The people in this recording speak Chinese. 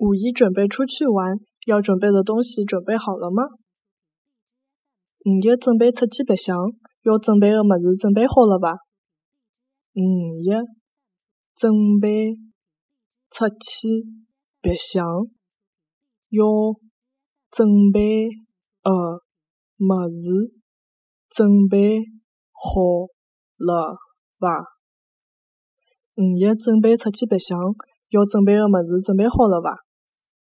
五一准备出去玩，要准备的东西准备好了吗？五一准备出去白相，要准备的么子准备好了伐？五一准备出去白相，要准备的么子准备好了伐？五一准备出去白相，要准备的么子准备好了伐？